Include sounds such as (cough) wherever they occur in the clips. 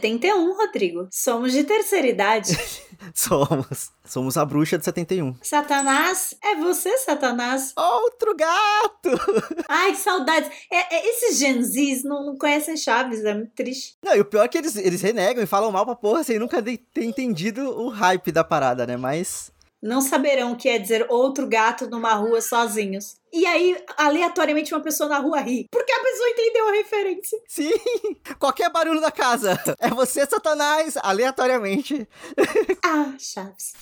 71, Rodrigo. Somos de terceira idade. (laughs) Somos. Somos a bruxa de 71. Satanás? É você, Satanás? Outro gato! (laughs) Ai, que saudades. É, é, esses Gen Zs não, não conhecem Chaves, é muito triste. Não, e o pior é que eles, eles renegam e falam mal pra porra sem nunca ter entendido o hype da parada, né? Mas. Não saberão o que é dizer outro gato numa rua sozinhos. E aí, aleatoriamente, uma pessoa na rua ri. Porque a pessoa entendeu a referência. Sim! Qualquer barulho da casa. É você, Satanás, aleatoriamente. Ah, Chaves.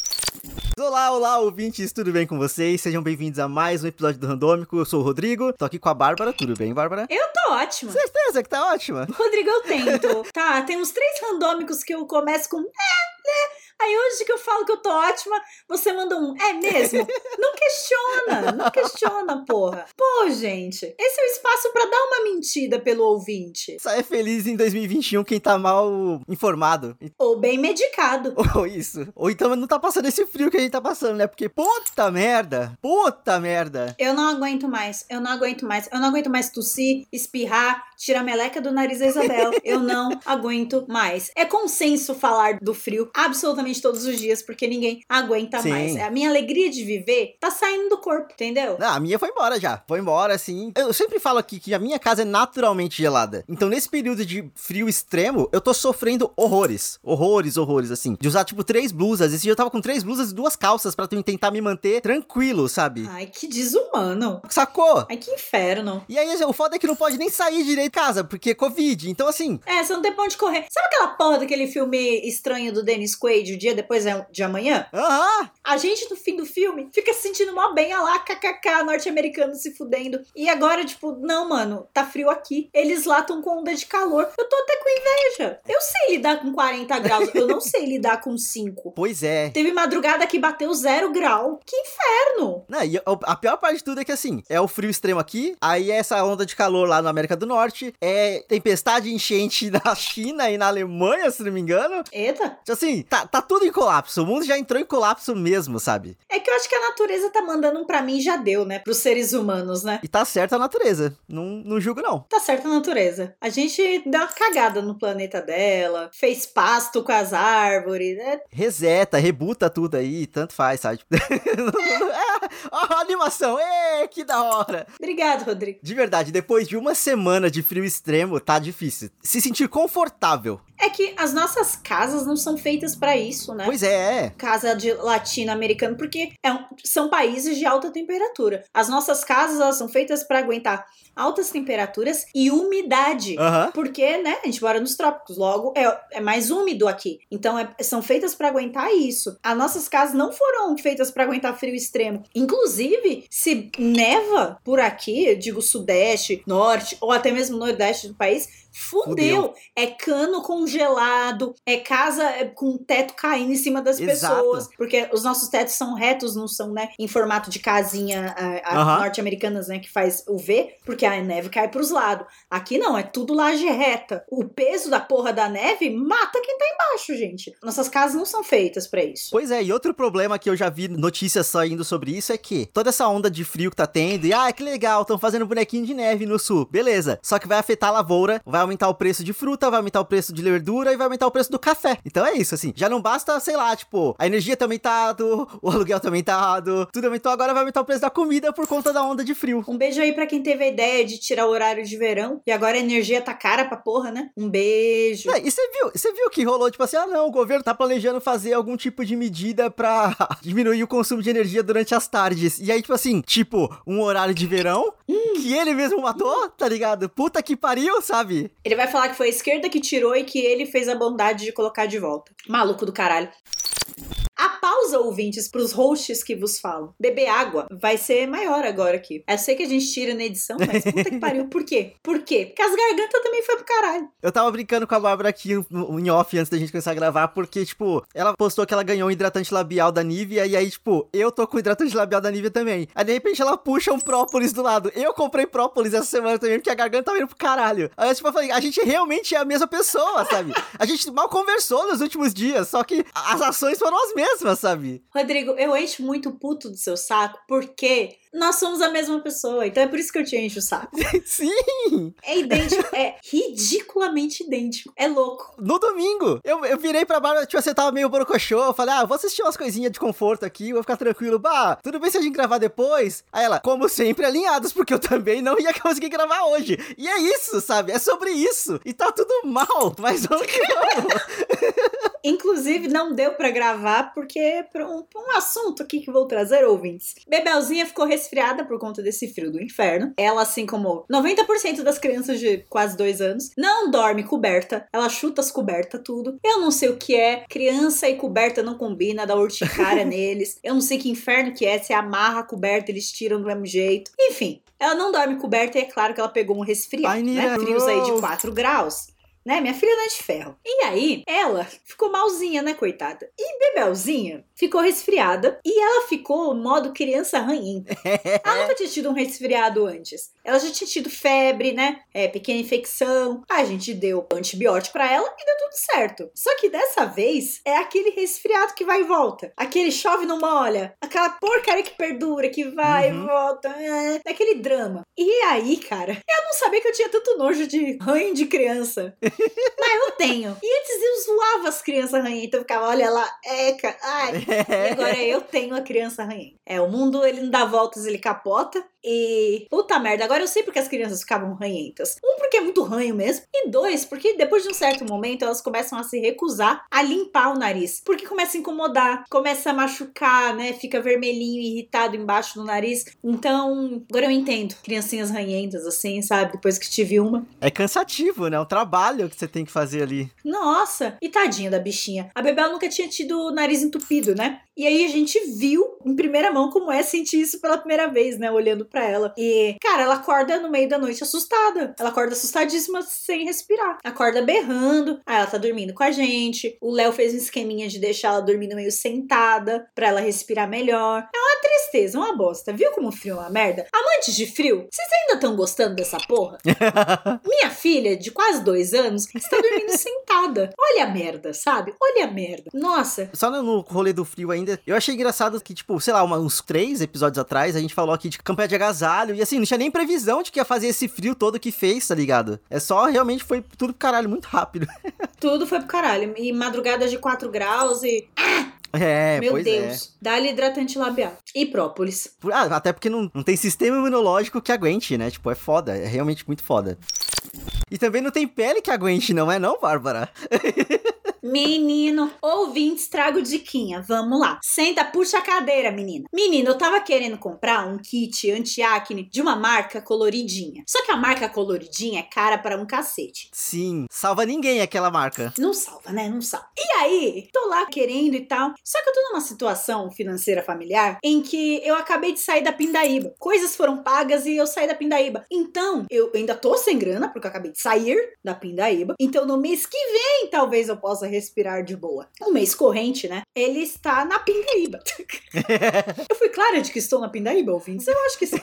Olá, olá, ouvintes, tudo bem com vocês? Sejam bem-vindos a mais um episódio do Randômico. Eu sou o Rodrigo, tô aqui com a Bárbara. Tudo bem, Bárbara? Eu tô ótima. Certeza que tá ótima. Rodrigo, eu tento. tá, tem uns três randômicos que eu começo com. É, né? Aí hoje que eu falo que eu tô ótima, você manda um, é mesmo? Não questiona, não questiona, porra. Pô, gente, esse é o espaço para dar uma mentira pelo ouvinte. Só é feliz em 2021 quem tá mal informado. Ou bem medicado. (laughs) Ou isso. Ou então não tá passando esse frio que a gente tá passando, né? Porque puta merda, puta merda. Eu não aguento mais, eu não aguento mais. Eu não aguento mais tossir, espirrar, tirar meleca do nariz da Isabel. Eu não aguento mais. É consenso falar do frio absolutamente todos os dias, porque ninguém aguenta Sim. mais. A minha alegria de viver tá saindo do corpo, entendeu? Não, a minha foi embora já. Foi embora, assim. Eu sempre falo aqui que a minha casa é naturalmente gelada. Então, nesse período de frio extremo, eu tô sofrendo horrores. Horrores, horrores, assim. De usar, tipo, três blusas. Esse dia eu tava com três blusas e duas calças pra tentar me manter tranquilo, sabe? Ai, que desumano. Sacou? Ai, que inferno. E aí, o foda é que não pode nem sair direito de casa, porque é Covid. Então, assim. É, você não tem pra onde correr. Sabe aquela porra daquele filme estranho do Dennis Quaid, o dia depois é de amanhã? Aham! A gente, no fim do filme, fica se sentindo mó bem, olha lá, kkk, norte-americano se fudendo. E agora, tipo, não, mano, tá frio aqui. Eles lá tão com onda de calor. Eu tô até com inveja. Eu sei lidar com 40 graus, eu não sei lidar com 5. Pois é. Teve madrugada que bateu zero grau. Que inferno! Não, e a- a pior parte de tudo é que assim, é o frio extremo aqui, aí é essa onda de calor lá na América do Norte, é tempestade enchente (laughs) na China e na Alemanha, se não me engano. Eita! Tipo Assim, tá, tá tudo em colapso. O mundo já entrou em colapso mesmo, sabe? É que eu acho que a natureza tá mandando um pra mim já deu, né? Pros seres humanos, né? E tá certa a natureza. Não, não julgo, não. Tá certo a natureza. A gente deu uma cagada no planeta dela, fez pasto com as árvores, né? Reseta, rebuta tudo aí, tanto faz, sabe? (laughs) é, ó, a animação, ê, que da hora. Obrigado, Rodrigo. De verdade, depois de uma semana de frio extremo, tá difícil. Se sentir confortável. É que as nossas casas não são feitas pra isso, né? Pois é. Casa de latino-americano, porque é um- são países de alta temperatura. As nossas casas elas são feitas pra aguentar altas temperaturas e umidade. Porque, né, a gente mora nos trópicos, logo é, é mais úmido aqui. Então, é- são feitas pra aguentar isso. As nossas casas não foram feitas pra aguentar frio extremo. Inclusive, se neva por aqui, digo sudeste, norte ou até mesmo nordeste do país, fudeu. Fudeu. É cano congelado, é casa é, com teto caindo em cima das Exato. pessoas. Porque os nossos tetos são retos, não são, né, em formato de casinha a- Aham. norte-americanas, né, que faz o V, porque a neve cai pros lados. Aqui não, é tudo laje reta. O peso da porra da neve mata quem tá embaixo, gente. Nossas casas não são feitas pra isso. Pois é, e outro problema que eu já vi notícias saindo sobre isso é que toda essa onda de frio que tá tendo, e ah, que legal, estão fazendo bonequinho de neve no sul, beleza. Só que vai afetar a lavoura, vai aumentar o preço de fruta, vai aumentar o preço de verdura e vai aumentar o preço do café. Então é isso, assim. Já não basta, sei lá, tipo, a energia tá aumentado, (laughs) o aluguel tá aumentado, tudo aumentou, agora vai aumentar o preço da comida por conta da onda de frio. Um beijo aí pra quem teve a ideia de tirar o horário de verão e agora a energia tá cara pra porra, né? Um beijo. Não, e você viu, você viu que rolou, tipo assim, ah não, o governo tá planejando fazer algum tipo de medida pra (laughs) diminuir o consumo de energia durante as tardes. E aí, tipo assim, tipo, um horário de verão que ele mesmo matou, tá ligado? Puta que pariu, sabe? Ele vai falar que foi a esquerda que tirou e que ele fez a bondade de colocar de volta. Maluco do caralho. A pausa, ouvintes, pros hosts que vos falam. Beber água vai ser maior agora aqui. Eu sei que a gente tira na edição, mas puta que pariu. Por quê? Por quê? Porque as gargantas também foi pro caralho. Eu tava brincando com a Bárbara aqui em off antes da gente começar a gravar, porque, tipo, ela postou que ela ganhou um hidratante labial da Nivea, e aí, tipo, eu tô com hidratante labial da Nivea também. Aí, de repente, ela puxa um própolis do lado. Eu comprei própolis essa semana também, porque a garganta tá indo pro caralho. Aí, tipo, eu falei, a gente realmente é a mesma pessoa, sabe? A gente mal conversou nos últimos dias, só que as ações foram as mesmas, sabe? Rodrigo, eu encho muito puto do seu saco porque Nós somos a mesma pessoa, então é por isso que eu te encho o saco. (laughs) Sim! É idêntico, é ridiculamente idêntico. É louco. No domingo, eu, eu virei pra Bárbara, tipo, você tava meio borocochô. Eu falei, ah, vou assistir umas coisinhas de conforto aqui, vou ficar tranquilo. Bah, tudo bem se a gente gravar depois? Aí ela, como sempre, alinhados, porque eu também não ia conseguir gravar hoje. E é isso, sabe? É sobre isso. E tá tudo mal, (laughs) mas vamos que vamos. Inclusive, não deu pra gravar porque por um, um assunto aqui que vou trazer, ouvintes. Bebelzinha ficou resfriada por conta desse frio do inferno. Ela, assim como 90% das crianças de quase dois anos, não dorme coberta. Ela chuta as cobertas, tudo. Eu não sei o que é. Criança e coberta não combina, dá urticária (laughs) neles. Eu não sei que inferno que é. Se amarra a coberta, eles tiram do mesmo jeito. Enfim, ela não dorme coberta e é claro que ela pegou um resfriado, né? Frios aí de não. 4 graus. Né? Minha filha não é de ferro. E aí, ela ficou malzinha, né, coitada? E Bebelzinha ficou resfriada e ela ficou modo criança ranhenta. (laughs) Ela nunca tinha tido um resfriado antes. Ela já tinha tido febre, né? É, pequena infecção. A gente deu antibiótico pra ela e deu tudo certo. Só que dessa vez é aquele resfriado que vai e volta. Aquele chove não molha. Aquela porcaria que perdura, que vai Uhum. e volta. É, aquele drama. E aí, cara, eu não sabia que eu tinha tanto nojo de ranho de criança. Mas eu tenho. E antes eu zoava as crianças ranhentas. Eu ficava, olha lá, eca, ai. (laughs) E agora eu tenho a criança ranhenta. É, o mundo ele não dá voltas, ele capota. E puta merda, agora eu sei porque as crianças ficavam ranhentas. Um, porque é muito ranho mesmo. E dois, porque depois de um certo momento elas começam a se recusar a limpar o nariz. Porque começa a incomodar, começa a machucar, né? Fica vermelhinho, irritado embaixo do nariz. Então, agora eu entendo. Criancinhas ranhentas, assim, sabe? Depois que tive uma. É cansativo, né? É um trabalho que você tem que fazer ali. Nossa, e tadinha da bichinha. A Bebel nunca tinha tido o nariz entupido, né? E aí a gente viu em primeira mão como é sentir isso pela primeira vez, né? Olhando pra ela. E, cara, ela acorda no meio da noite assustada. Ela acorda assustadíssima sem respirar. Acorda berrando. Aí ela tá dormindo com a gente. O Léo fez um esqueminha de deixar ela dormindo meio sentada pra ela respirar melhor. É uma tristeza, uma bosta. Viu como o frio é uma merda? Amantes de frio, vocês ainda estão gostando dessa porra? (laughs) Minha filha, de quase dois anos, está dormindo (laughs) sentada. Olha a merda, sabe? Olha a merda. Nossa, Só no rolê do frio ainda, eu achei engraçado que, tipo, sei lá, uma- uns três episódios atrás, a gente falou aqui de campanha de agasalho, e assim, não tinha nem previsão de que ia fazer esse frio todo que fez, tá ligado? É só, realmente, foi tudo pro caralho, muito rápido. (laughs) tudo foi pro caralho. E madrugada de 4 graus e. É, meu pois Deus. Dá-lhe hidratante labial. E própolis. é. Ah, até porque não, não tem sistema imunológico que aguente, né? Tipo, é foda, é realmente muito foda. E também não tem pele que aguente, não é não, Bárbara? (laughs) Menino, ouvintes, trago diquinha. Vamos lá. Senta, puxa a cadeira, menina. Menino, eu tava querendo comprar um kit anti-acne de uma marca coloridinha. Só que a marca coloridinha é cara para um cacete. Sim, salva ninguém aquela marca. Não salva, né? Não salva. E aí, tô lá querendo e tal. Só que eu tô numa situação financeira familiar em que eu acabei de sair da pindaíba. Coisas foram pagas e eu saí da pindaíba. Então, eu ainda tô sem grana, porque eu acabei de sair da pindaíba. Então, no mês que vem, talvez eu possa respirar de boa. O mês corrente, né? Ele está na pindaíba. (laughs) eu fui clara de que estou na pindaíba, ouvintes? Eu acho que sim.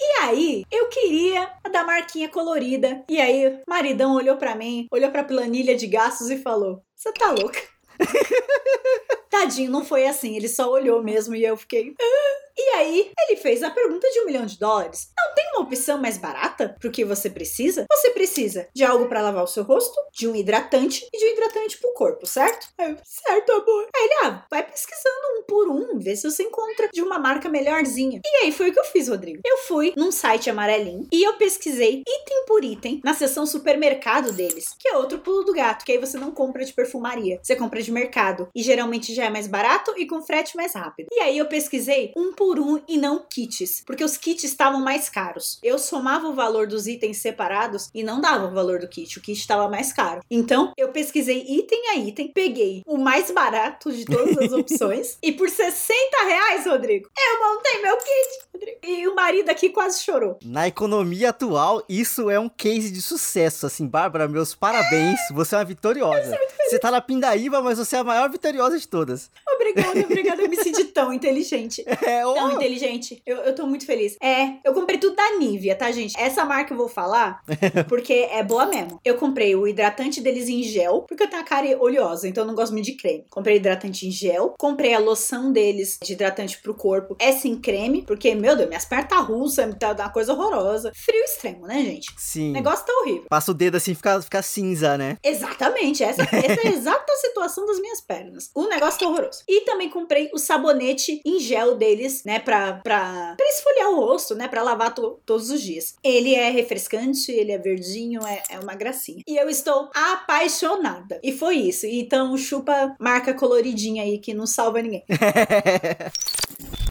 E aí, eu queria a da marquinha colorida. E aí, maridão olhou pra mim, olhou pra planilha de gastos e falou: Você tá louca? (laughs) Tadinho, não foi assim. Ele só olhou mesmo e eu fiquei. "Ah." E aí, ele fez a pergunta de um milhão de dólares. Não tem uma opção mais barata pro que você precisa? Você precisa de algo pra lavar o seu rosto, de um hidratante e de um hidratante pro corpo, certo? Eu, certo, amor. Aí ele, ah, vai pesquisando um por um, vê se você encontra de uma marca melhorzinha. E aí foi o que eu fiz, Rodrigo. Eu fui num site amarelinho e eu pesquisei item por item na seção supermercado deles, que é outro pulo do gato, que aí você não compra de perfumaria, você compra de mercado. E geralmente já é mais barato e com frete mais rápido. E aí eu pesquisei um por um e não kits, porque os kits estavam mais caros. Eu somava o valor dos itens separados e não dava o valor do kit, o kit estava mais caro. Então eu pesquisei item a item, peguei o mais barato de todas as (laughs) opções e por 60 reais, Rodrigo, eu montei meu kit, Rodrigo. E o marido aqui quase chorou. Na economia atual, isso é um case de sucesso. Assim, Bárbara, meus parabéns. Você é uma vitoriosa. Você tá na pindaíba, mas você é a maior vitoriosa de todas. Obrigada, obrigada. Eu me senti tão inteligente. (laughs) É, ô, Tão inteligente. Eu, eu tô muito feliz. É, eu comprei tudo da Nivea, tá, gente? Essa marca eu vou falar (laughs) porque é boa mesmo. Eu comprei o hidratante deles em gel, porque eu tenho a cara oleosa, então eu não gosto muito de creme. Comprei hidratante em gel. Comprei a loção deles de hidratante pro corpo. É sem creme, porque, meu Deus, minhas pernas tá russa, tá uma coisa horrorosa. Frio extremo, né, gente? sim. O negócio tá horrível. Passa o dedo assim fica, fica cinza, né? Exatamente, essa, essa é a (laughs) exata situação das minhas pernas. O negócio tá horroroso. E também comprei o sabonete em gel deles, né, pra, pra, pra esfoliar o rosto, né, pra lavar to- todos os dias. Ele é refrescante, ele é verdinho, é, é uma gracinha. E eu estou apaixonada. E foi isso. Então chupa marca coloridinha aí que não salva ninguém. (laughs)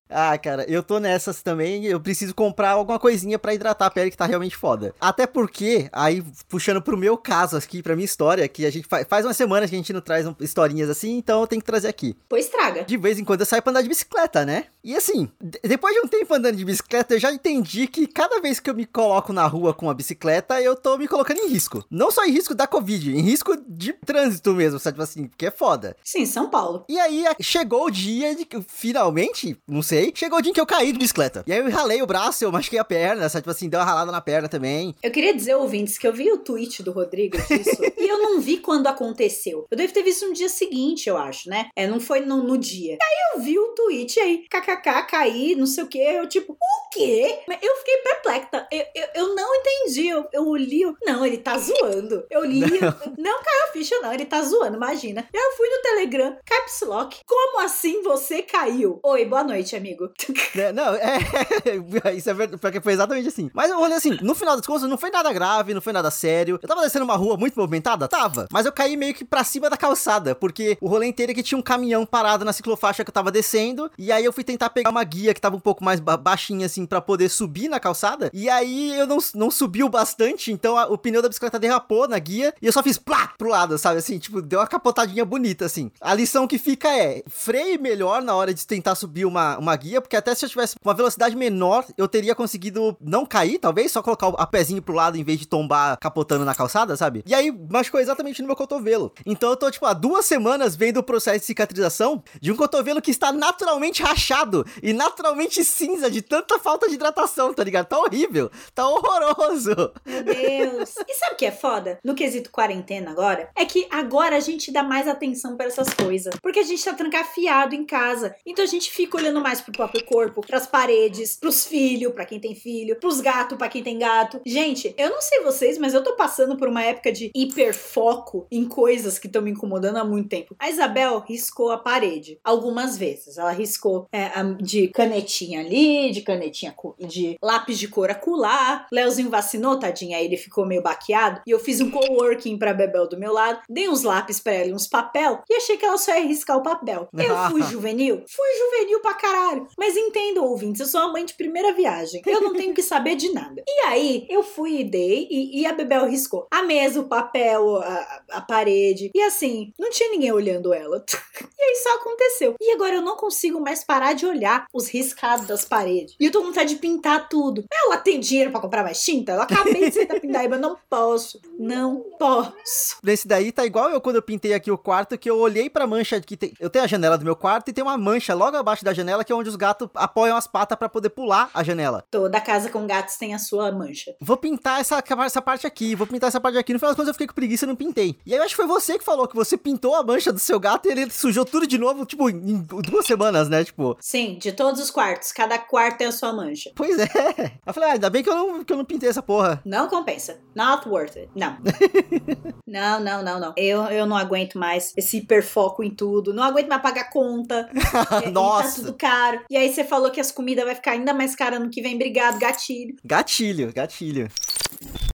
Ah, cara, eu tô nessas também. Eu preciso comprar alguma coisinha pra hidratar a pele que tá realmente foda. Até porque, aí, puxando pro meu caso aqui, pra minha história, que a gente faz, faz umas semanas que a gente não traz um- historinhas assim, então eu tenho que trazer aqui. Pois traga. De vez em quando eu saio pra andar de bicicleta, né? E assim, de- depois de um tempo andando de bicicleta, eu já entendi que cada vez que eu me coloco na rua com a bicicleta, eu tô me colocando em risco. Não só em risco da Covid, em risco de trânsito mesmo, sabe? Tipo assim, porque é foda. Sim, São Paulo. E aí chegou o dia de que, finalmente, não sei, chegou o dia em que eu caí de bicicleta. E aí eu ralei o braço, eu machuquei a perna, sabe? Tipo assim, deu uma ralada na perna também. Eu queria dizer, ouvintes, que eu vi o tweet do Rodrigo disso (laughs) e eu não vi quando aconteceu. Eu devo ter visto no dia seguinte, eu acho, né? É, não foi no, no dia. E aí eu vi o tweet aí, kkk, caí, não sei o quê. Eu tipo, o quê? Eu fiquei perplexa. Eu, eu, eu não entendi. Eu, eu li, eu, não, ele tá zoando. Eu li, não, caiu a ficha, não, ele tá zoando, imagina. Eu fui no Telegram, Caps Lock. Como assim você caiu? Oi, boa noite, amigo. (laughs) Né? Não, é. Isso é verdade, porque foi exatamente assim. Mas eu olhei assim, no final das contas, não foi nada grave, não foi nada sério. Eu tava descendo uma rua muito movimentada? Tava. Mas eu caí meio que pra cima da calçada, porque o rolê inteiro é que tinha um caminhão parado na ciclofaixa que eu tava descendo. E aí eu fui tentar pegar uma guia que tava um pouco mais ba- baixinha, assim, pra poder subir na calçada. E aí eu não, não subi o bastante, então a- o pneu da bicicleta derrapou na guia. E eu só fiz plá pro lado, sabe? Assim, tipo, deu uma capotadinha bonita, assim. A lição que fica é: freie melhor na hora de tentar subir uma, uma guia, porque até se eu tivesse uma velocidade menor, eu teria conseguido não cair, talvez, só colocar a pezinho pro lado em vez de tombar capotando na calçada, sabe? E aí machucou exatamente no meu cotovelo. Então eu tô, tipo, há duas semanas vendo o processo de cicatrização de um cotovelo que está naturalmente rachado e naturalmente cinza de tanta falta de hidratação, tá ligado? Tá horrível, tá horroroso. Meu Deus. E sabe o que é foda? No quesito quarentena agora? É que agora a gente dá mais atenção pra essas coisas. Porque a gente tá trancafiado em casa. Então a gente fica olhando mais pro próprio corpo, pras paredes, pros filhos, pra quem tem filho, pros gatos, pra quem tem gato. Gente, eu não sei vocês, mas eu tô passando por uma época de hiperfoco em coisas que estão me incomodando há muito tempo. A Isabel riscou a parede algumas vezes. Ela riscou é, de canetinha ali, de canetinha de lápis de cor acular. Leozinho vacinou, tadinha, aí ele ficou meio baqueado. E eu fiz um coworking pra Bebel do meu lado, dei uns lápis pra ela e uns papel e achei que ela só ia riscar o papel. Eu fui (laughs) juvenil? Fui juvenil pra caralho. Mas entendo, ouvintes, eu sou uma mãe de primeira viagem. Eu não tenho que saber de nada. E aí, eu fui e dei e, e a Bebel riscou a mesa, o papel, a, a parede. E assim, não tinha ninguém olhando ela. (laughs) E aí só aconteceu. E agora eu não consigo mais parar de olhar os riscados das paredes. E eu tô com vontade de pintar tudo. Ela tem dinheiro pra comprar mais tinta? Eu acabei de pintar, mas não posso. Não posso. Nesse daí tá igual eu quando eu pintei aqui o quarto, que eu olhei pra mancha que tem. Eu tenho a janela do meu quarto e tem uma mancha logo abaixo da janela, que é onde os gatos apoiam as patas pra poder pular a janela. Toda casa com gatos tem a sua mancha. Vou pintar essa, essa parte aqui, vou pintar essa parte aqui. No final das contas eu fiquei com preguiça e não pintei. E aí eu acho que foi você que falou que você pintou a mancha do seu gato e ele sujou tudo de novo, tipo, em duas semanas, né? Tipo, Sim, de todos os quartos. Cada quarto tem a sua mancha. pois é. Eu falei, ah, ainda bem que eu não, que eu não pintei essa porra. Não compensa. Not worth it. Não. (laughs) não, não, não, não. Eu, eu não aguento mais esse hiperfoco em tudo. Não aguento mais pagar conta. (laughs) E tá Nossa. tudo caro. E aí você falou que as comidas vai ficar ainda mais cara no que vem. Obrigado, gatilho. Gatilho, gatilho.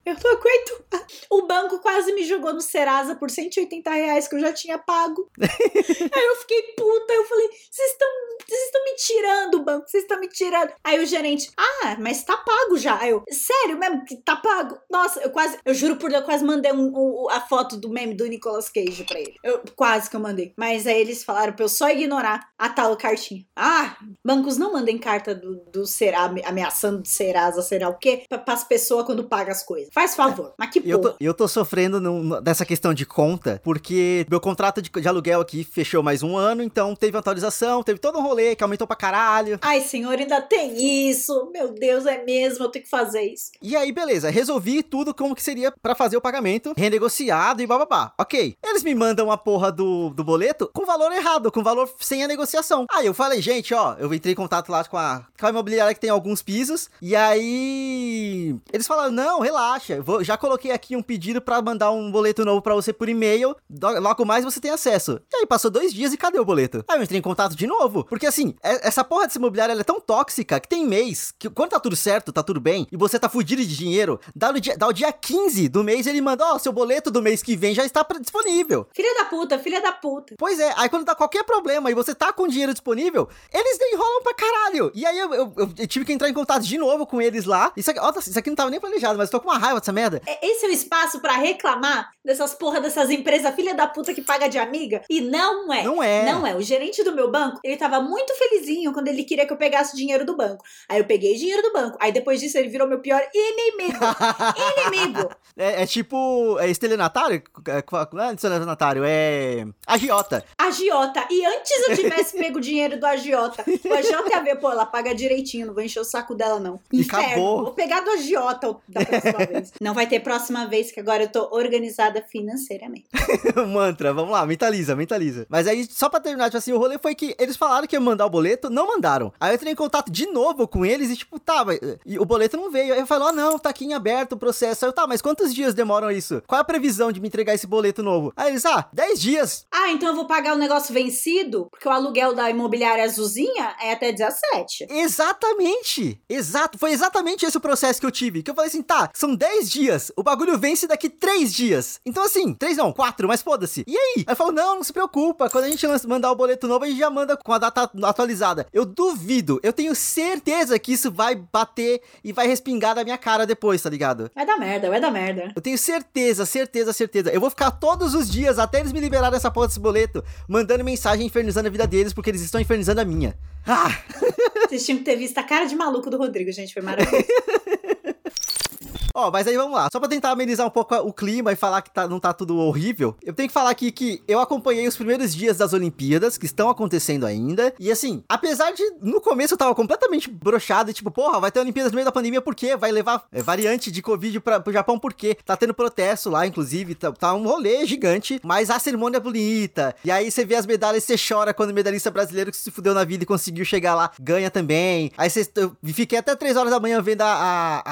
Eu não aguento. O banco quase me jogou no Serasa por 180 reais que eu já tinha pago. (laughs) aí eu fiquei puta. Eu falei: vocês estão vocês estão me tirando, banco. Vocês estão me tirando. Aí o gerente: ah, mas tá pago já. Aí eu: sério mesmo? que Tá pago? Nossa, eu quase, eu juro por Deus, eu quase mandei um- um- a foto do meme do Nicolas Cage pra ele. Eu, quase que eu mandei. Mas aí eles falaram pra eu só ignorar a tal cartinha. Ah, bancos não mandem carta do, do Serasa, ameaçando de Serasa, será o quê? Pra, pras pessoas quando pagam as coisas. Faz favor. Mas que E eu porra. tô, eu tô sofrendo num- nessa questão de conta, porque meu contrato de, de aluguel aqui fechou mais um ano, então teve atualização, teve todo um rolê que aumentou pra caralho. Ai, senhor, ainda tem isso. Meu Deus, é mesmo. Eu tenho que fazer isso. E aí, beleza, resolvi tudo como que seria pra fazer o pagamento, renegociado e bababá. Ok. Eles me mandam a porra do, do boleto com valor errado, com valor sem a negociação. Aí eu falei, gente, ó, eu entrei em contato lá com a, com a imobiliária que tem alguns pisos, e aí eles falaram, não, relaxa, eu vou- já coloquei aqui um pedido pra mandar um boleto novo pra você por e-mail, logo mais você tem acesso. E aí passou dois dias e cadê o boleto? Aí eu entrei em contato de novo, porque assim, é- essa porra dessa imobiliária é tão tóxica que tem mês, que quando tá tudo certo, tá tudo bem, e você tá fudido de dinheiro, dá, no dia, dá o dia 15 do mês ele manda, ó, seu boleto do mês que vem já está disponível. Filha da puta, filha da puta. Pois é, aí quando dá qualquer problema e você tá com dinheiro disponível, eles enrolam pra caralho. E aí eu, eu- eu tive que entrar em contato de novo com eles lá. Isso aqui, ó, isso aqui não tava nem planejado, mas tô com uma raiva dessa merda. É- Esse é o espaço pra reclamar dessas porra dessas empresas filha da puta que paga de amiga? E não é. Não é. Não é. O gerente do meu banco, ele tava muito felizinho quando ele queria que eu pegasse dinheiro do banco. Aí eu peguei dinheiro do banco. Aí depois disso ele virou meu pior inimigo. inimigo. (laughs) É, é tipo. É estelionatário? É, Não é estelionatário, é. Agiota. Agiota. E antes eu tivesse pego o dinheiro do agiota. O agiota ia ver, pô, ela paga direitinho, não vou encher o saco dela, não. E Inferno. acabou. Vou pegar do agiota da próxima vez. Não vai ter próxima vez, que agora eu tô organizada financeiramente. (laughs) Mantra, vamos lá, mentaliza, mentaliza. Mas aí, só pra terminar, tipo assim, o rolê foi que eles falaram que iam mandar o boleto, não mandaram. Aí eu entrei em contato de novo com eles e, tipo, tá, mas, e o boleto não veio. Aí eu falei, ó, não, tá aqui em aberto o processo. Aí eu, tá, mas quantos dias demoram isso? Qual é a previsão de me entregar esse boleto novo? Aí eles, ah, 10 dias. Ah, então eu vou pagar o negócio vencido? Porque o aluguel da imobiliária azulzinha é até 17. Exatamente! Exato, foi exatamente esse o processo que eu tive. Que eu falei assim, tá, são 10 dias, o bagulho vence daqui 3 dias. Então assim, 3 não, 4, mas foda-se. E aí? Aí falou, não, não se preocupa, quando a gente mandar o boleto novo, a gente já manda com a data atualizada. Eu duvido, eu tenho certeza que isso vai bater e vai respingar na minha cara depois, tá ligado? Vai dar merda, vai dar merda. Eu tenho certeza, certeza, certeza. Eu vou ficar todos os dias, até eles me liberarem essa porra desse boleto, mandando mensagem infernizando a vida deles, porque eles estão infernizando a minha. Ah! Vocês tinham que ter visto a cara de maluco do Rodrigo, gente. Foi maravilhoso. (laughs) Ó, mas aí vamos lá. Só pra tentar amenizar um pouco o clima e falar que tá- não tá tudo horrível, eu tenho que falar aqui que eu acompanhei os primeiros dias das Olimpíadas, que estão acontecendo ainda. E assim, apesar de no começo eu tava completamente brochado, e tipo, porra, vai ter Olimpíadas no meio da pandemia, por quê? Vai levar é, variante de Covid pra, pro Japão, por quê? Tá tendo protesto lá, inclusive, tá, tá um rolê gigante, mas a cerimônia é bonita. E aí você vê as medalhas e você chora quando o medalhista brasileiro que se fudeu na vida e conseguiu chegar lá, ganha também. Aí você, eu fiquei até 3 horas da manhã vendo a, a,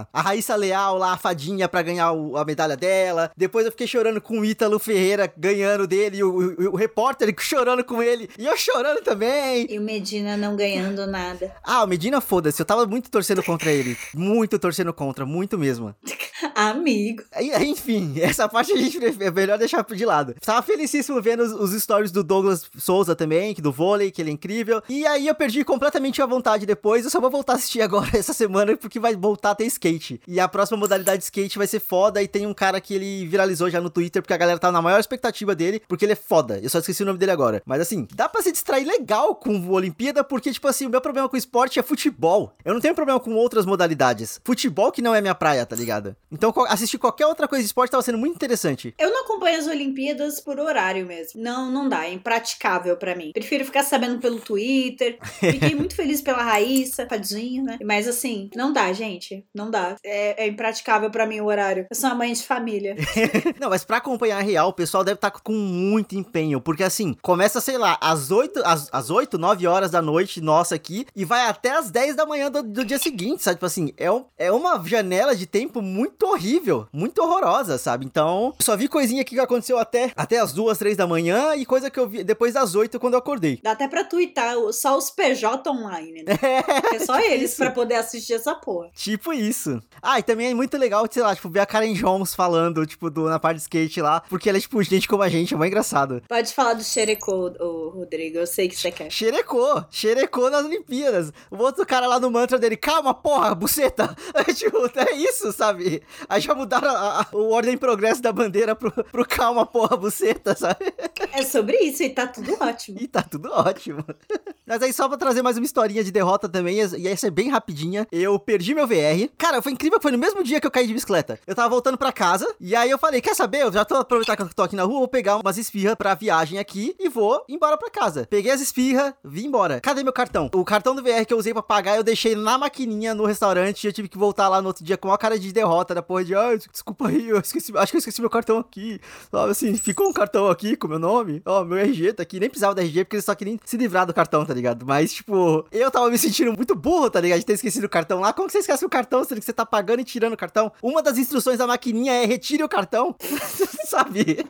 a, a Raíssa Leal lá, a fadinha, pra ganhar o- a medalha dela. Depois eu fiquei chorando com o Ítalo Ferreira ganhando dele, e o, o, o repórter chorando com ele, e eu chorando também. e o Medina não ganhando nada. (laughs) Ah, o Medina, foda-se, eu tava muito torcendo contra ele. Muito torcendo contra, muito mesmo. (laughs) Amigo. Enfim, essa parte a gente é melhor deixar de lado. Tava felicíssimo vendo os, os stories do Douglas Souza também, que do vôlei, que ele é incrível. E aí eu perdi completamente a vontade depois. Eu só vou voltar a assistir agora (laughs) essa semana, porque vai voltar a ter skate. E a próxima modalidade de skate vai ser foda. E tem um cara que ele viralizou já no Twitter, porque a galera tá na maior expectativa dele, porque ele é foda. Eu só esqueci o nome dele agora. Mas assim, dá pra se distrair legal com o Olimpíada, porque, tipo assim, o meu problema com o esporte é futebol. Eu não tenho problema com outras modalidades. Futebol que não é minha praia, tá ligado? Então, assistir qualquer outra coisa de esporte tava sendo muito interessante. Eu não acompanho as Olimpíadas por horário mesmo. Não, não dá. É impraticável pra mim. Prefiro ficar sabendo pelo Twitter. Fiquei (laughs) muito feliz pela Raíssa, tadinho, né? Mas assim, não dá, gente. Não dá. É, é impraticável pra mim o horário. Eu sou uma mãe de família. (laughs) Não, mas pra acompanhar a real, o pessoal deve estar com muito empenho, porque assim, começa, sei lá, às 8, às, às 8, 9 horas da noite, nossa aqui, e vai até às 10 da manhã do, do dia seguinte, sabe? Tipo assim, é, um- é uma janela de tempo muito horrível, muito horrorosa, sabe? Então, só vi coisinha aqui que aconteceu até, até as 2, 3 da manhã, e coisa que eu vi depois das 8 quando eu acordei. Dá até pra twittar só os PJ online, né? (laughs) É só eles isso. pra poder assistir essa porra. Tipo isso. Ah, e também é muito legal, sei lá, tipo, ver a Karen Jones falando, tipo, do, na parte de skate lá, porque ela é, tipo, gente como a gente, é muito engraçado. Pode falar do Xerecô, ô, Rodrigo. Eu sei que você quer. Xerecou, xerecou nas Olimpíadas. O outro cara lá no mantra dele, calma, porra, buceta. (laughs) É, tipo, é isso, sabe? Aí já mudaram a, a, o ordem em progresso da bandeira pro, pro calma, porra, buceta, sabe? É sobre isso e tá tudo ótimo. E tá tudo ótimo. (laughs) Mas aí, só pra trazer mais uma historinha de derrota também, e essa é bem rapidinha. Eu perdi meu VR. Cara, foi incrível, foi no mesmo dia que eu caí de bicicleta. Eu tava voltando pra casa, e aí eu falei: quer saber? Eu já tô aproveitando que eu tô aqui na rua, vou pegar umas esfirras pra viagem aqui e vou embora pra casa. Peguei as esfirras, vim embora. Cadê meu cartão? O cartão do VR que eu usei pra pagar, eu deixei na maquininha no restaurante. E eu tive que voltar lá no outro dia com uma cara de derrota, da porra de, ah, desculpa aí, eu esqueci, acho que eu esqueci meu cartão aqui. Sabe assim, ficou um cartão aqui com meu nome. Ó, meu RG tá aqui. Nem precisava do RG porque eles só queriam se livrar do cartão, tá ligado? Mas, tipo, eu tava me sentindo muito burro, tá ligado? De ter esquecido o cartão lá. Como que você esquece o cartão sendo que você tá pagando e tirando o cartão? Uma das instruções da maquininha é retire o cartão. (laughs) Sabe?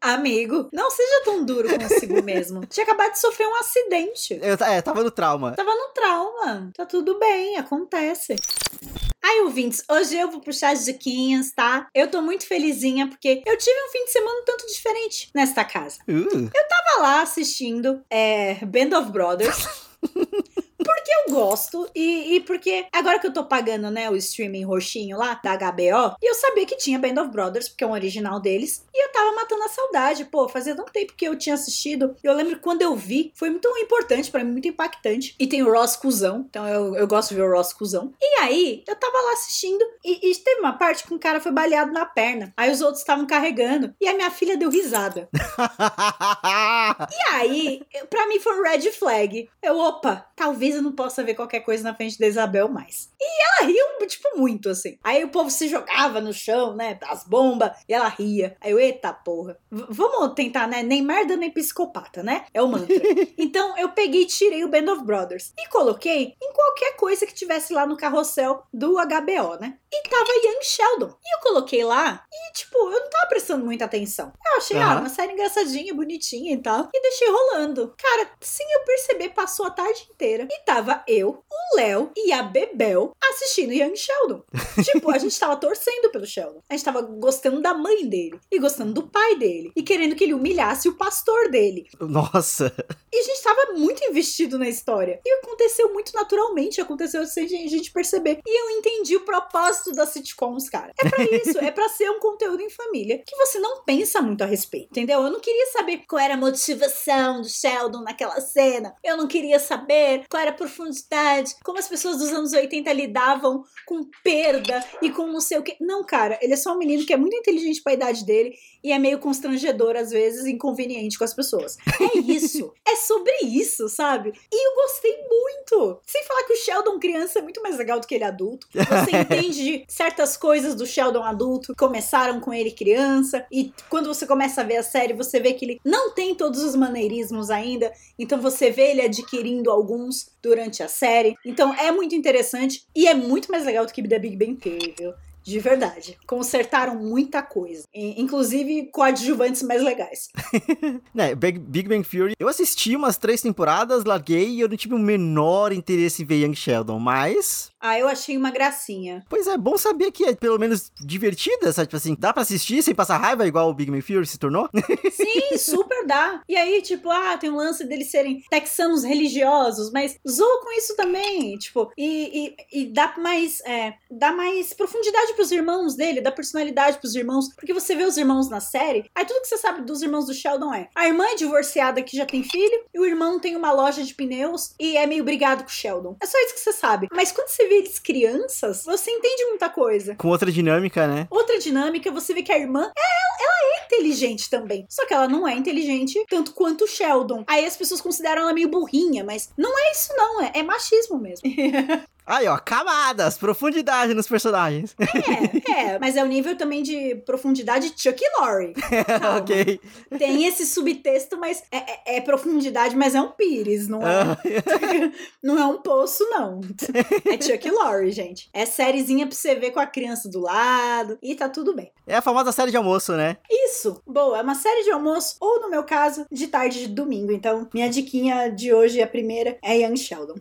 Amigo, não seja tão duro consigo mesmo. Tinha acabado de sofrer um acidente. Eu, é, tava no trauma. Tava no trauma. Tá tudo bem, acontece. Ai, ouvintes, hoje eu vou puxar as diquinhas, tá? Eu tô muito felizinha porque eu tive um fim de semana um tanto diferente nesta casa. Uh. Eu tava lá assistindo é, Band of Brothers. (laughs) porque eu gosto e, e, porque agora que eu tô pagando, né, o streaming roxinho lá da HBO, e eu sabia que tinha Band of Brothers, porque é um original deles, e eu tava matando a saudade, pô, fazia tanto tempo que eu tinha assistido. Eu lembro quando eu vi, foi muito importante para mim, muito impactante. E tem o Ross Cusão, então eu, eu gosto de ver o Ross Cusão. E aí, eu tava lá assistindo e, e teve uma parte que um cara foi baleado na perna. Aí os outros estavam carregando e a minha filha deu risada. (laughs) e aí, para mim foi um red flag. Eu, opa, talvez eu não possa ver qualquer coisa na frente da Isabel mais. E ela riu, tipo, muito assim. Aí o povo se jogava no chão, né, as bombas, e ela ria. Aí eu, eita porra. V vamos tentar, né? Nem merda, nem psicopata, né? É o mantra. (laughs) então eu peguei e tirei o Band of Brothers e coloquei em qualquer coisa que tivesse lá no carrossel do HBO, né? E tava Young Sheldon. E eu coloquei lá e, tipo, eu não tava prestando muita atenção. Eu achei, uhum. ah, uma série engraçadinha, bonitinha e tal. E deixei rolando. Cara, sem eu perceber, passou a tarde inteira. E tava eu, o Léo e a Bebel assistindo Young Sheldon. (laughs) tipo, a gente tava torcendo pelo Sheldon. A gente tava gostando da mãe dele. E gostando do pai dele. E querendo que ele humilhasse o pastor dele. Nossa! E a gente tava muito investido na história. E aconteceu muito naturalmente. Aconteceu sem a gente perceber. E eu entendi o propósito propósito das sitcoms, cara. É para isso, é para ser um conteúdo em família que você não pensa muito a respeito, entendeu? Eu não queria saber qual era a motivação do Sheldon naquela cena. Eu não queria saber qual era a profundidade, como as pessoas dos anos 80 lidavam com perda e com não sei o que. Não, cara, ele é só um menino que é muito inteligente para a idade dele e é meio constrangedor às vezes, inconveniente com as pessoas. É isso. é sobre isso, sabe? E eu gostei muito. Sem falar que o Sheldon criança é muito mais legal do que ele adulto. Você (laughs) entende de certas coisas do Sheldon adulto começaram com ele criança. E quando você começa a ver a série, você vê que ele não tem todos os maneirismos ainda. Então você vê ele adquirindo alguns durante a série. Então é muito interessante e é muito mais legal do que The Big Bang Theory, viu? De verdade. Consertaram muita coisa. Inclusive coadjuvantes mais legais. (laughs) né, Big, Big Bang Theory. Eu assisti umas três temporadas, larguei e eu não tive o menor interesse em ver Young Sheldon, mas. Ah, eu achei uma gracinha. Pois é, bom saber que é pelo menos divertida, sabe? Tipo assim, dá pra assistir sem passar raiva, igual o Big Bang Theory se tornou? (laughs) Sim, super dá. E aí, tipo, ah, tem um lance deles serem texanos religiosos, mas zoa com isso também. Tipo, e, e, e dá mais. É, dá mais profundidade pros irmãos dele, dá personalidade pros irmãos. Porque você vê os irmãos na série, aí tudo que você sabe dos irmãos do Sheldon é: a irmã é divorciada que já tem filho, e o irmão tem uma loja de pneus e é meio brigado com o Sheldon. É só isso que você sabe. Mas quando você vê eles crianças, você entende muita coisa. Com outra dinâmica, né? Outra dinâmica, você vê que a irmã, é, ela é inteligente também. Só que ela não é inteligente tanto quanto o Sheldon. Aí as pessoas consideram ela meio burrinha, mas não é isso não, é, é machismo mesmo. (laughs) Aí, ó, camadas, profundidade nos personagens. É, (laughs) é, mas é o nível também de profundidade Chuck Lorre. (laughs) ok. Tem esse subtexto, mas é, é, é, profundidade, mas é um pires, não é? (laughs) não é um poço, não. É Chuck Lorre, gente. É sériezinha pra você ver com a criança do lado e tá tudo bem. É a famosa série de almoço, né? Isso. Boa, é uma série de almoço, ou no meu caso, de tarde de domingo. Então, minha diquinha de hoje, a primeira, é Young Sheldon.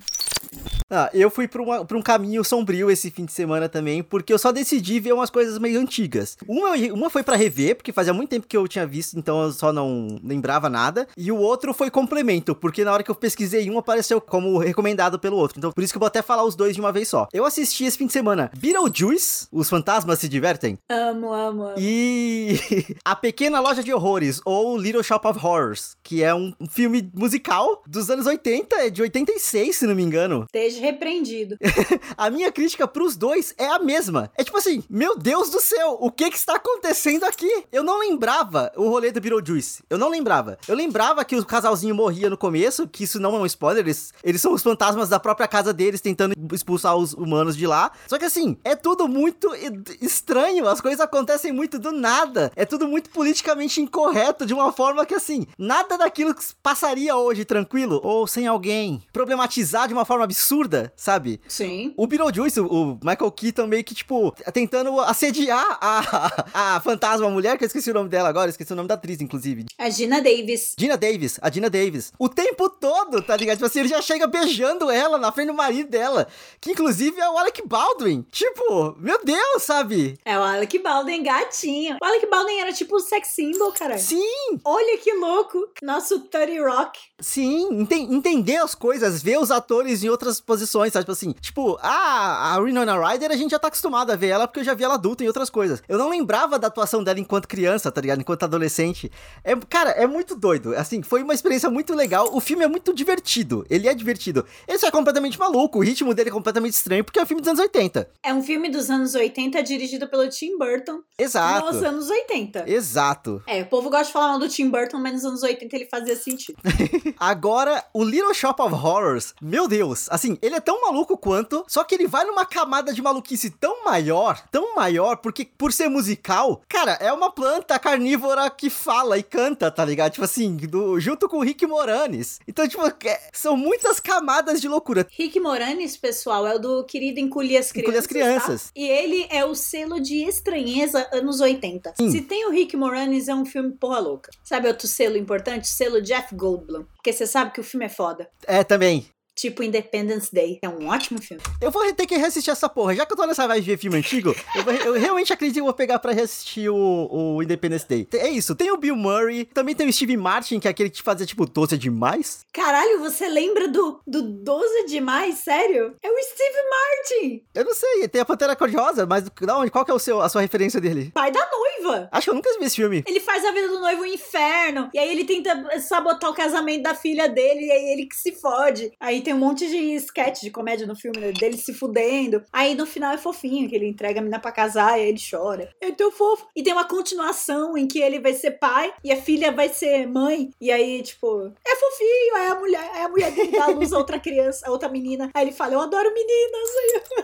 Ah, eu fui pra, uma, pra um caminho sombrio esse fim de semana também, porque eu só decidi ver umas coisas meio antigas. Uma, uma foi para rever, porque fazia muito tempo que eu tinha visto, então eu só não lembrava nada. E o outro foi complemento, porque na hora que eu pesquisei um, apareceu como recomendado pelo outro. Então por isso que eu vou até falar os dois de uma vez só. Eu assisti esse fim de semana Beetlejuice, Os Fantasmas Se Divertem. Amo, amo, amo. E (laughs) A Pequena Loja de Horrores, ou Little Shop of Horrors, que é um filme musical dos anos 80, é de 86, se não me engano. Esteja repreendido. (laughs) a minha crítica pros dois é a mesma. É tipo assim, meu Deus do céu, o que que está acontecendo aqui? Eu não lembrava o rolê do Beetlejuice. Eu não lembrava. Eu lembrava que o casalzinho morria no começo, que isso não é um spoiler, eles, eles são os fantasmas da própria casa deles tentando expulsar os humanos de lá. Só que assim, é tudo muito estranho, as coisas acontecem muito do nada. É tudo muito politicamente incorreto, de uma forma que assim, nada daquilo passaria hoje tranquilo, ou sem alguém problematizar de uma forma absurda, sabe? Sim. O Beetlejuice, o Michael Keaton meio que, tipo, tentando assediar a, (laughs) a fantasma mulher, que eu esqueci o nome dela agora, esqueci o nome da atriz, inclusive. A Gina Davis. Gina Davis, a Gina Davis. O tempo todo, tá ligado? Tipo assim, ele já chega beijando ela na frente do marido dela, que inclusive é o Alec Baldwin. Tipo, meu Deus, sabe? É o Alec Baldwin, gatinho. O Alec Baldwin era tipo o sex symbol, cara. Sim! Olha que louco. Nosso Tony Rock. Sim, enten entender as coisas, ver os atores em outras posições, sabe? Tipo assim, tipo, ah, a Winona Ryder a gente já tá acostumado a ver ela porque eu já vi ela adulta em outras coisas. Eu não lembrava da atuação dela enquanto criança, tá ligado? Enquanto adolescente. É, cara, é muito doido. Assim, foi uma experiência muito legal. O filme é muito divertido. Ele é divertido. Ele é completamente maluco. O ritmo dele é completamente estranho porque é um filme dos anos 80. É um filme dos anos 80 dirigido pelo Tim Burton. Exato. Nos anos 80. Exato. É, o povo gosta de falar mal do Tim Burton, mas nos anos 80 ele fazia sentido. (laughs) Agora, o Little Shop of Horrors, meu Deus, assim, ele é tão maluco quanto, só que ele vai numa camada de maluquice tão maior, tão maior, porque por ser musical, cara, é uma planta carnívora que fala e canta, tá ligado? Tipo assim, do, junto com o Rick Moranis. Então, tipo, é, são muitas camadas de loucura. Rick Moranis, pessoal, é o do querido Encolher as Crianças. Encolher as Crianças. Tá? E ele é o selo de estranheza anos 80. Sim. Se tem o Rick Moranis, é um filme porra louca. Sabe outro selo importante? Selo Jeff Goldblum. Porque você sabe que o filme é foda. É, também. Tipo Independence Day. É um ótimo filme. Eu vou ter que reassistir essa porra. Já que eu tô nessa vibe de ver filme antigo, eu, vou, eu, realmente acredito que eu vou pegar pra reassistir o, o, Independence Day. É isso. Tem o Bill Murray, também tem o Steve Martin, que é aquele que fazia tipo 12 demais. Caralho, você lembra do, do 12 demais? Sério? É o Steve Martin. Eu não sei. Tem a Pantera Cor-de-Rosa, mas da onde? Qual que é o seu, a sua referência dele? Pai da noiva. Acho que eu nunca vi esse filme. Ele faz a vida do noivo um inferno. E aí ele tenta sabotar o casamento da filha dele. E aí ele que se fode. Aí tem um monte de sketch de comédia no filme né, dele se fudendo. Aí no final é fofinho, que ele entrega a menina pra casar e aí ele chora. É tão fofo. E tem uma continuação em que ele vai ser pai e a filha vai ser mãe. E aí, tipo, é fofinho. Aí a mulher, aí a mulher dele dá luz a outra criança, a outra menina. Aí ele fala, eu adoro meninas.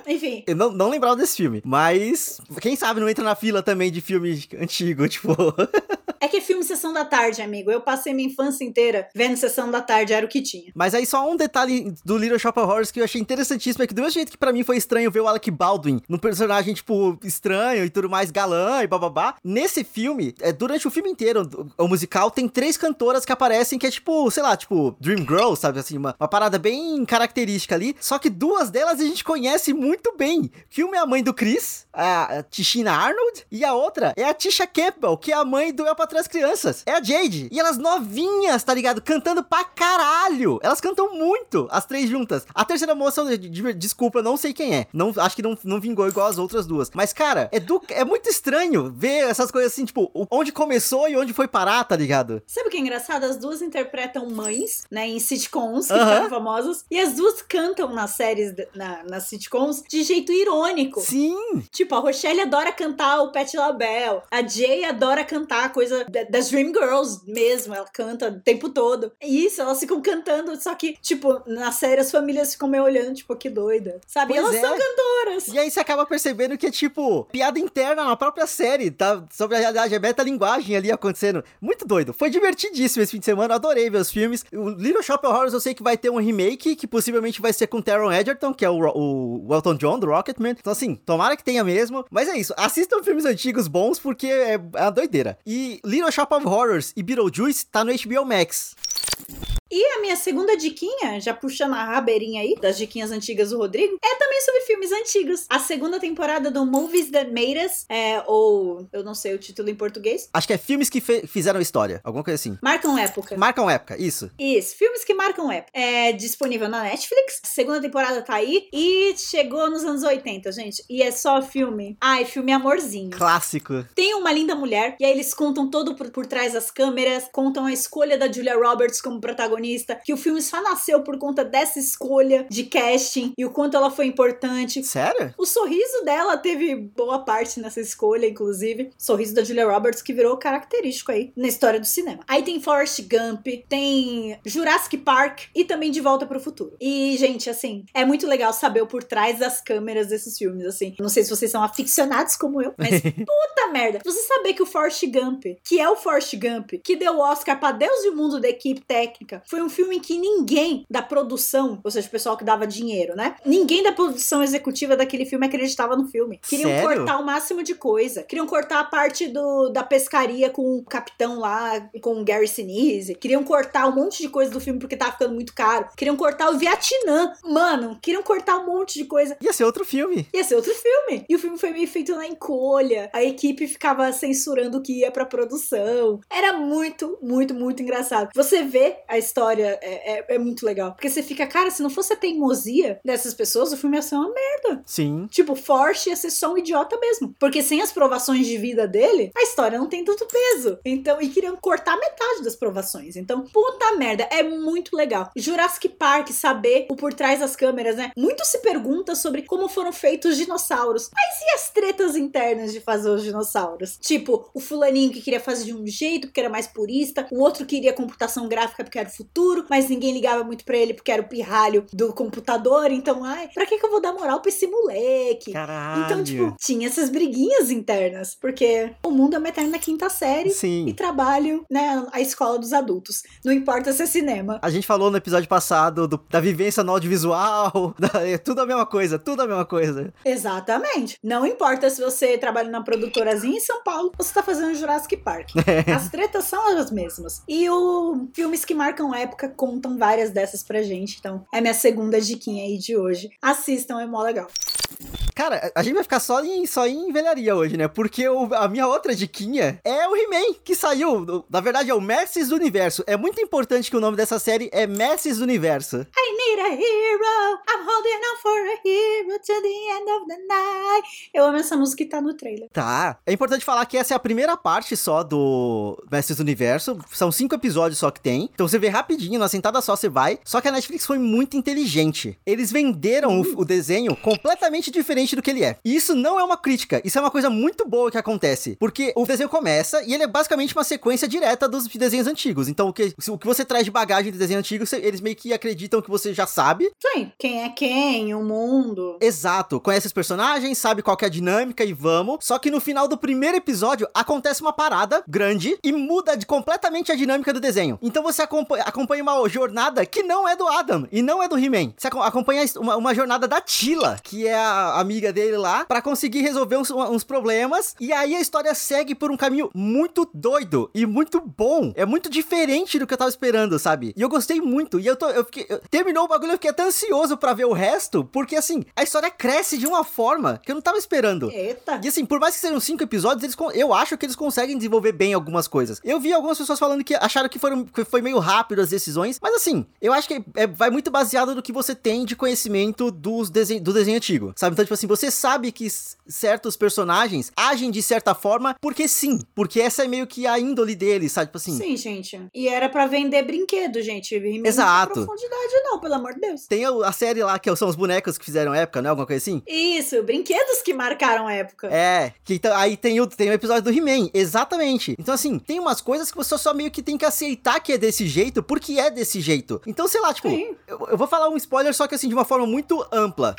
(laughs) Enfim. Eu não, não lembrava desse filme, mas quem sabe não entra na fila também de filme antigo, (laughs) tipo. É que é filme Sessão da Tarde, amigo. Eu passei minha infância inteira vendo Sessão da Tarde, era o que tinha. Mas aí só um detalhe do Little Shop of Horrors que eu achei interessantíssimo é que do mesmo jeito que para mim foi estranho ver o Alec Baldwin num personagem, tipo, estranho e tudo mais, galã e bababá, nesse filme, é, durante o filme inteiro, o, o, musical, tem três cantoras que aparecem que é tipo, sei lá, tipo, Dream Girl, sabe, assim, uma, uma parada bem característica ali, só que duas delas a gente conhece muito bem, que uma é a mãe do Chris, a, Tishina Arnold, e a outra é a Tisha Campbell, que é a mãe do Eu Pra Trás Crianças, é a Jade, e elas novinhas, tá ligado, cantando pra caralho, elas cantam muito, as três juntas, a terceira moça, desculpa, não sei quem é. Não, acho que não, não vingou igual as outras duas. Mas, cara, é, do, é muito estranho ver essas coisas assim, tipo, onde começou e onde foi parar, tá ligado? Sabe o que é engraçado? As duas interpretam mães, né, em sitcoms que uh -huh. ficaram famosas. E as duas cantam nas séries, na, nas sitcoms, de jeito irônico. Sim! Tipo, a Rochelle adora cantar o Pet LaBelle. A Jay adora cantar coisa das Dream Girls mesmo. Ela canta o tempo todo. E isso, elas ficam cantando, só que, tipo, nas séries, as famílias ficam meio olhando, tipo, que doida. Sabe? Pois elas é. são cantoras. E aí você acaba percebendo que é, tipo, piada interna na própria série, tá? Sobre a realidade, é metalinguagem ali acontecendo. Muito doido. Foi divertidíssimo esse fim de semana, adorei ver os filmes. O Little Shop of Horrors eu sei que vai ter um remake, que possivelmente vai ser com Taron Egerton, que é o, o, o Elton John, do Rocketman. Então, assim, tomara que tenha mesmo. Mas é isso, assistam filmes antigos bons, porque é, é uma doideira. E Little Shop of Horrors e Beetlejuice tá no HBO Max. E a minha segunda diquinha, já puxando a rabeirinha aí, das diquinhas antigas do Rodrigo, é também sobre filmes antigos. A segunda temporada do Movies That Made Us, é, ou eu não sei o título em português. Acho que é filmes que fizeram história, alguma coisa assim. Marcam época. Marcam época, isso. Isso, filmes que marcam época. É disponível na Netflix, a segunda temporada tá aí e chegou nos anos 80, gente. E é só filme. Ai, filme amorzinho. Clássico. Tem uma linda mulher, e aí eles contam todo por, por trás das câmeras, contam a escolha da Julia Roberts como protagonista, que o filme só nasceu por conta dessa escolha de casting e o quanto ela foi importante. Sério? O sorriso dela teve boa parte nessa escolha, inclusive. O sorriso da Julia Roberts que virou característico aí na história do cinema. Aí tem Forrest Gump, tem Jurassic Park e também De Volta para o Futuro. E, gente, assim, é muito legal saber o por trás das câmeras desses filmes, assim. Não sei se vocês são aficionados como eu, mas (laughs) puta merda. Você saber que o Forrest Gump, que é o Forrest Gump, que deu o Oscar pra Deus e o mundo da equipe técnica, foi um filme em que ninguém da produção, ou seja, o pessoal que dava dinheiro, né? Ninguém da produção executiva daquele filme acreditava no filme. Queriam Sério? cortar o máximo de coisa. Queriam cortar a parte do, da pescaria com o capitão lá, com o Gary Sinise. Queriam cortar um monte de coisa do filme porque tava ficando muito caro. Queriam cortar o Vietnã. Mano, queriam cortar um monte de coisa. Ia ser outro filme. Ia ser outro filme. E o filme foi meio feito na encolha. A equipe ficava censurando o que ia pra produção. Era muito, muito, muito engraçado. Você vê a história, é, é, é muito legal. Porque você fica, cara, se não fosse a teimosia dessas pessoas, o filme ia ser uma merda. Sim. Tipo, Forte ia ser só um idiota mesmo. Porque sem as provações de vida dele, a história não tem tanto peso. Então, e queriam cortar metade das provações. Então, puta merda, é muito legal. Jurassic Park, saber o por trás das câmeras, né? Muito se pergunta sobre como foram feitos os dinossauros. Mas e as tretas internas de fazer os dinossauros? Tipo, o fulaninho que queria fazer de um jeito porque era mais purista, o outro queria computação gráfica porque era o futuro, mas ninguém ligava muito pra ele porque era o pirralho do computador. Então, ai, pra que, que eu vou dar moral pra esse moleque? Caralho. Então, tipo, tinha essas briguinhas internas, porque o mundo é uma eterna quinta série Sim. e trabalho, né, a escola dos adultos. Não importa se é cinema. A gente falou no episódio passado do- da vivência no audiovisual, (laughs) da- é tudo a mesma coisa, tudo a mesma coisa. Exatamente. Não importa se você trabalha na produtorazinha em São Paulo ou você tá fazendo Jurassic Park. (laughs) As tretas são as mesmas. E o filmes que marcam época contam várias dessas pra gente. Então, é minha segunda diquinha aí de hoje. Assistam, é mó legal. Cara, a gente vai ficar só em, só em velharia hoje, né? Porque o- a minha outra diquinha é o He-Man, que saiu. Na verdade, é o Mestres do Universo. É muito importante que o nome dessa série é Mestres do Universo. I need a hero, I'm holding on for a hero to the end of the night. Eu amo essa música que tá no trailer. Tá. É importante falar que essa é a primeira parte só do Mestres do Universo. São cinco episódios só que tem. Então você vê rapidinho, na sentada só você vai. Só que a Netflix foi muito inteligente. Eles venderam o, o desenho completamente diferente do que ele é. E isso não é uma crítica. Isso é uma coisa muito boa que acontece. Porque o desenho começa e ele é basicamente uma sequência direta dos desenhos antigos. Então o que, o que você traz de bagagem de desenho antigo, eles meio que acreditam que você já sabe. Sim, quem é quem, o mundo. Exato, conhece os personagens, sabe qual que é a dinâmica e vamos. Só que no final do primeiro episódio acontece uma parada grande e muda de- completamente a dinâmica do desenho. Então você acompanha, acompanha uma jornada que não é do Adam e não é do He-Man. Você aco- acompanha uma, uma jornada da Tila, que é a amiga dele lá, pra conseguir resolver uns, uns problemas. E aí a história segue por um caminho muito doido e muito bom. É muito diferente do que eu tava esperando, sabe? E eu gostei muito. E eu tô. Eu fiquei, eu- terminou o bagulho, eu fiquei até ansioso pra ver o resto, porque assim, a história cresce de uma forma que eu não tava esperando. Eita. E assim, por mais que sejam cinco episódios, eles, eu acho que eles conseguem desenvolver bem algumas coisas. Eu vi algumas pessoas falando que acharam que, foram, que foi meio rápido as decisões, mas assim, eu acho que é- vai muito baseado no que você tem de conhecimento dos desen do desenho antigo, sabe? Então, tipo assim, você sabe que certos personagens agem de certa forma porque sim, porque essa é meio que a índole deles, sabe? Tipo assim, Sim, gente. E era pra vender brinquedo, gente. He-Man não Exato. tinha profundidade, não, pelo amor de Deus. tem a, série lá que são os bonecos que fizeram época, né? Alguma coisa assim? Isso, brinquedos que marcaram a época. É, que então, aí tem o, tem o episódio do He-Man, exatamente. Então, assim, tem umas coisas que você só meio que tem que aceitar que é desse jeito, porque é desse jeito. Então, sei lá, tipo, eu, eu vou falar um spoiler, só que assim, de uma forma muito ampla.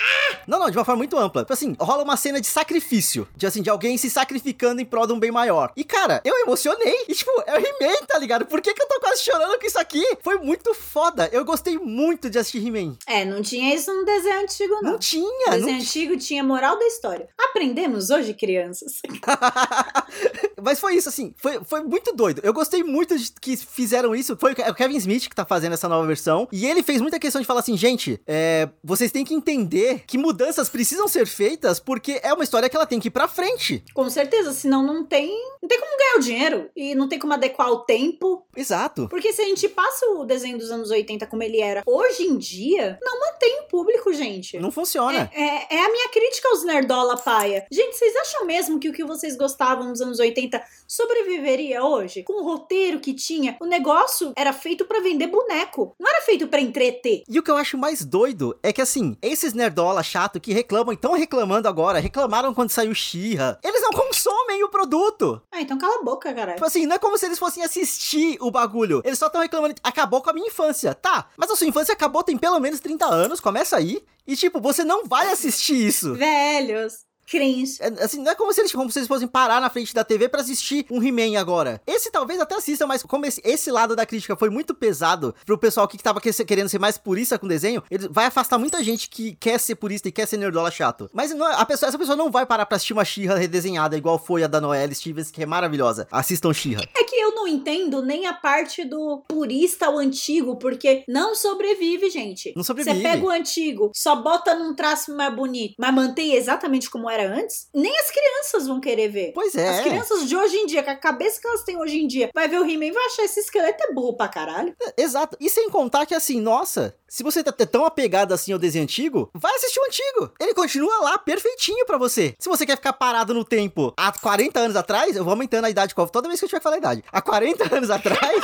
Não, não, de uma uma forma muito ampla. Tipo assim, rola uma cena de sacrifício. De assim, de alguém se sacrificando em prol de um bem maior. E, cara, eu emocionei. E, tipo, é o He-Man, tá ligado? Por que, que eu tô quase chorando com isso aqui? Foi muito foda. Eu gostei muito de assistir He-Man. É, não tinha isso no desenho antigo, não. Não tinha, O não desenho antigo tinha moral da história. Aprendemos hoje, crianças. (laughs) (laughs) Mas foi isso, assim, foi, foi muito doido. Eu gostei muito de que fizeram isso. Foi o Kevin Smith que tá fazendo essa nova versão. E ele fez muita questão de falar assim, gente, é, vocês têm que entender que mudanças precisam ser feitas porque é uma história que ela tem que ir pra frente. Com certeza, senão não tem, não tem como ganhar o dinheiro e não tem como adequar o tempo. Exato. Porque se a gente passa o desenho dos anos 80 como ele era hoje em dia, não mantém público, gente. Não funciona. É, é- é a minha crítica aos nerdola paia. Gente, vocês acham mesmo que o que vocês gostavam nos anos 80 sobreviveria hoje? Com o roteiro que tinha, o negócio era feito pra vender boneco. Não era feito pra entreter. E o que eu acho mais doido é que, assim, esses nerdola chato que reclamam e estão reclamando agora, reclamaram quando saiu She-Ra, eles não consomem o produto. Ah, então cala a boca, caralho. Tipo assim, não é como se eles fossem assistir o bagulho. Eles só estão reclamando, acabou com a minha infância. Tá, mas a sua infância acabou tem pelo menos 30 anos, começa aí. E tipo, você não vai assistir isso. Velhos. Cringe. É, assim, não é como se eles, como se eles fossem parar na frente da TV pra assistir um He-Man agora. Esse talvez até assistam, mas como esse, esse lado da crítica foi muito pesado pro pessoal que tava que- querendo ser mais purista com desenho, ele vai afastar muita gente que quer ser purista e quer ser nerdola chato. Mas não, é- a pessoa, essa pessoa não vai parar pra assistir uma She-Ra redesenhada, igual foi a da Noelle Stevens, que é maravilhosa. Assistam She-Ra. É que eu não entendo nem a parte do purista ao antigo, porque não sobrevive, gente. Não sobrevive. Você pega o antigo, só bota num traço mais bonito, mas mantém exatamente como era antes, nem as crianças vão querer ver. Pois é. As crianças de hoje em dia, com a cabeça que elas têm hoje em dia, vai ver o He-Man e vai achar esse esqueleto é burro pra caralho. Exato. E sem contar que assim, nossa, se você tá tão apegado assim ao desenho antigo, vai assistir o antigo. Ele continua lá perfeitinho pra você. Se você quer ficar parado no tempo há 40 anos atrás, eu vou aumentando a idade toda vez que eu tiver que falar a idade. Há 40 (laughs) anos atrás,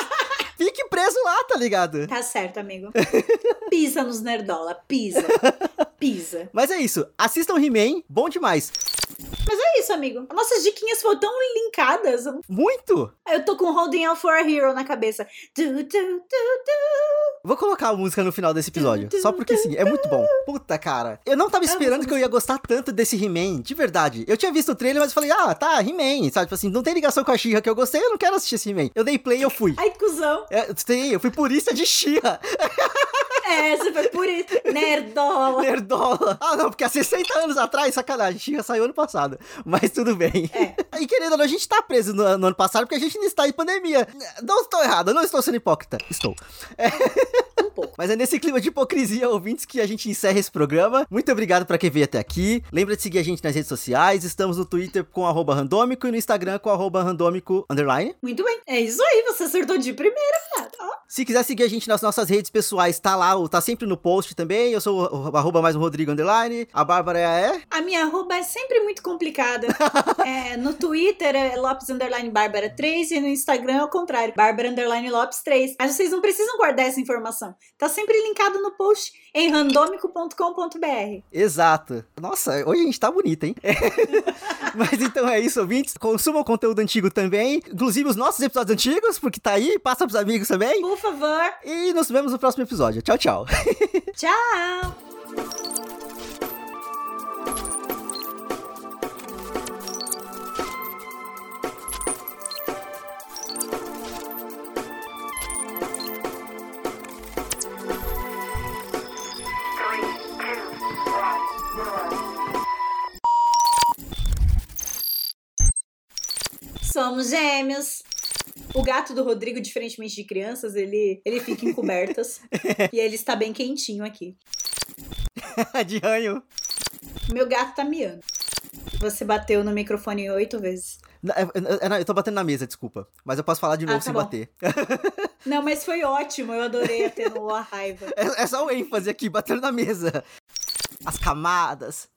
fique preso lá, tá ligado? Tá certo, amigo. (laughs) Pisa nos nerdola, pisa. Pisa. Mas é isso. Assistam He-Man, bom demais. Mas é isso, amigo. Nossas diquinhas foram tão linkadas. Muito. Eu tô com Holding Out for a Hero na cabeça. Tu, tu, tu. Vou colocar a música no final desse episódio. Só porque sim, é muito bom. Puta, cara. Eu não tava Ah, esperando que eu ia gostar tanto desse He-Man, de verdade. Eu tinha visto o trailer, mas eu falei, ah, tá, He-Man, sabe? Tipo assim, não tem ligação com a She-Ra que eu gostei, eu não quero assistir esse He-Man. Eu dei play e eu fui. Ai, cuzão. É, eu fui purista de She-Ra. (laughs) É, você foi por isso. Nerdola. Nerdola. Ah, não, porque há 60 anos atrás, sacanagem, She-Ra saiu ano passado. Mas tudo bem. É. E querendo ou não, a gente tá preso no, no ano passado porque a gente não está em pandemia. Não estou errado, não estou sendo hipócrita. Estou. Um pouco. Mas é nesse clima de hipocrisia, ouvintes, que a gente encerra esse programa. Muito obrigado pra quem veio até aqui. Lembra de seguir a gente nas redes sociais. Estamos no Twitter com arroba randômico e no Instagram com arroba randômico underline. Muito bem. É isso aí, você acertou de primeira, cara. Se quiser seguir a gente nas nossas redes pessoais, tá lá, o- tá sempre no post também. Eu sou o, o arroba mais um Rodrigo underline. A Bárbara é... A minha arroba é sempre muito complicada. (laughs) É, no Twitter é Lopes Underline Bárbara 3 e no Instagram é o contrário, Bárbara Underline Lopes 3. Mas vocês não precisam guardar essa informação. Tá sempre linkado no post em randômico.com.br. Exato. Nossa, hoje a gente tá bonito, hein? (laughs) Mas então é isso, ouvintes. Consumam conteúdo antigo também. Inclusive os nossos episódios antigos, porque tá aí. Passa pros amigos também. Por favor, E nos vemos no próximo episódio. Tchau, tchau. (laughs) tchau! Somos gêmeos. O gato do Rodrigo, diferentemente de crianças, ele, ele fica em cobertas. (laughs) e ele está bem quentinho aqui. (laughs) De ranho. Meu gato tá miando. Você bateu no microfone oito vezes. Não, é- é- é- Eu tô batendo na mesa, desculpa. Mas eu posso falar de Ah, novo tá sem bom. bater. (laughs) Não, mas foi ótimo. Eu adorei atenuar a raiva. É, é só o ênfase aqui, batendo na mesa. As camadas.